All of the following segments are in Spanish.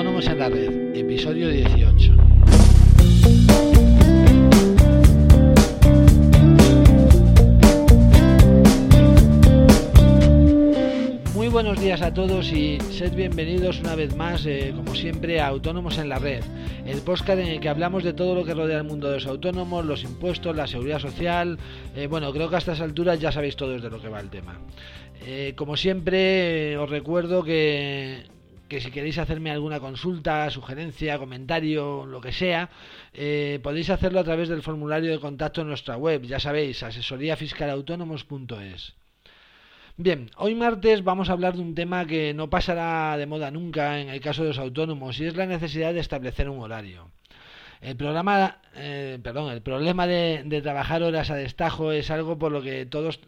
Autónomos en la Red, episodio 18. Muy buenos días a todos y sed bienvenidos una vez más, eh, como siempre, a Autónomos en la Red, el podcast en el que hablamos de todo lo que rodea el mundo de los autónomos, los impuestos, la seguridad social. Eh, bueno, creo que a estas alturas ya sabéis todos de lo que va el tema. Eh, como siempre, os recuerdo que que si queréis hacerme alguna consulta, sugerencia, comentario, lo que sea, eh, podéis hacerlo a través del formulario de contacto en nuestra web, ya sabéis, asesoríafiscalautónomos.es. Bien, hoy martes vamos a hablar de un tema que no pasará de moda nunca en el caso de los autónomos y es la necesidad de establecer un horario. El programa, eh, perdón, el problema de, de trabajar horas a destajo es algo por lo que todos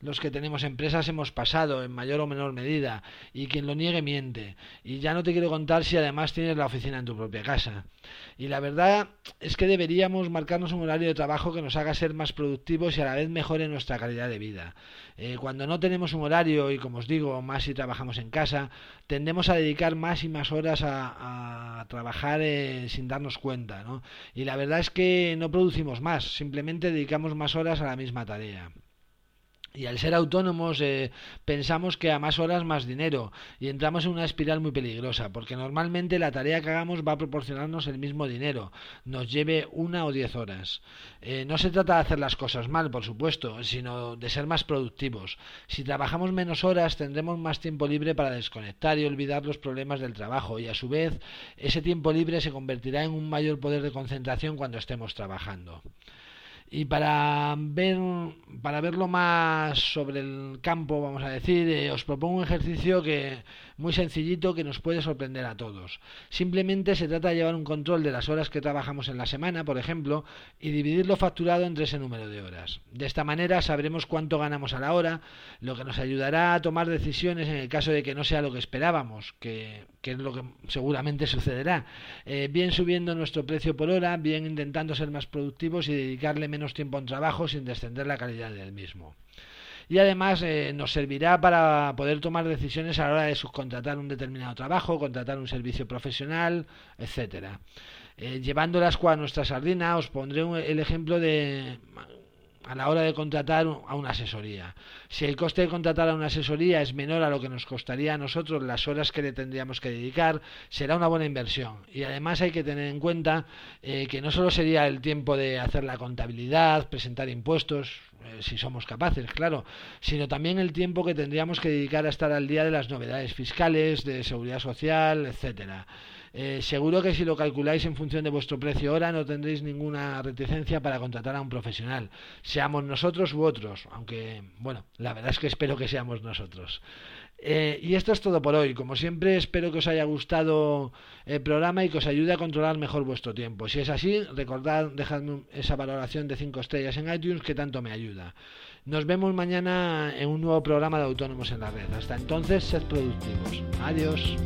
los que tenemos empresas hemos pasado en mayor o menor medida y quien lo niegue miente. Y ya no te quiero contar si además tienes la oficina en tu propia casa. Y la verdad es que deberíamos marcarnos un horario de trabajo que nos haga ser más productivos y a la vez mejore nuestra calidad de vida. Eh, cuando no tenemos un horario y como os digo, más si trabajamos en casa, tendemos a dedicar más y más horas a, trabajar eh, sin darnos cuenta. ¿no? Y la verdad es que no producimos más, simplemente dedicamos más horas a la misma tarea. Y al ser autónomos eh, pensamos que a más horas más dinero y entramos en una espiral muy peligrosa porque normalmente la tarea que hagamos va a proporcionarnos el mismo dinero, nos lleve una o diez horas. Eh, no se trata de hacer las cosas mal, por supuesto, sino de ser más productivos. Si trabajamos menos horas tendremos más tiempo libre para desconectar y olvidar los problemas del trabajo y a su vez ese tiempo libre se convertirá en un mayor poder de concentración cuando estemos trabajando. Y para ver para verlo más sobre el campo, vamos a decir, eh, os propongo un ejercicio que muy sencillito que nos puede sorprender a todos. Simplemente se trata de llevar un control de las horas que trabajamos en la semana, por ejemplo, y dividirlo facturado entre ese número de horas. De esta manera sabremos cuánto ganamos a la hora, lo que nos ayudará a tomar decisiones en el caso de que no sea lo que esperábamos, que, es lo que seguramente sucederá. Eh, bien subiendo nuestro precio por hora, bien intentando ser más productivos y dedicarle menos tiempo a un trabajo sin descender la calidad del mismo y además eh, nos servirá para poder tomar decisiones a la hora de subcontratar un determinado trabajo, contratar un servicio profesional, etcétera. Eh, llevándolas a nuestra sardina, os pondré el ejemplo de a la hora de contratar a una asesoría. Si el coste de contratar a una asesoría es menor a lo que nos costaría a nosotros las horas que le tendríamos que dedicar, será una buena inversión. Y además hay que tener en cuenta eh, que no solo sería el tiempo de hacer la contabilidad, presentar impuestos, eh, si somos capaces, claro, sino también el tiempo que tendríamos que dedicar a estar al día de las novedades fiscales, de seguridad social, etcétera. Eh, seguro que si lo calculáis en función de vuestro precio hora no tendréis ninguna reticencia para contratar a un profesional, seamos nosotros u otros, aunque bueno, la verdad es que espero que seamos nosotros. Eh, y esto es todo por hoy. Como siempre, espero que os haya gustado el programa y que os ayude a controlar mejor vuestro tiempo. Si es así, recordad dejadme esa valoración de 5 estrellas en iTunes que tanto me ayuda. Nos vemos mañana en un nuevo programa de Autónomos en la Red. Hasta entonces, sed productivos. Adiós.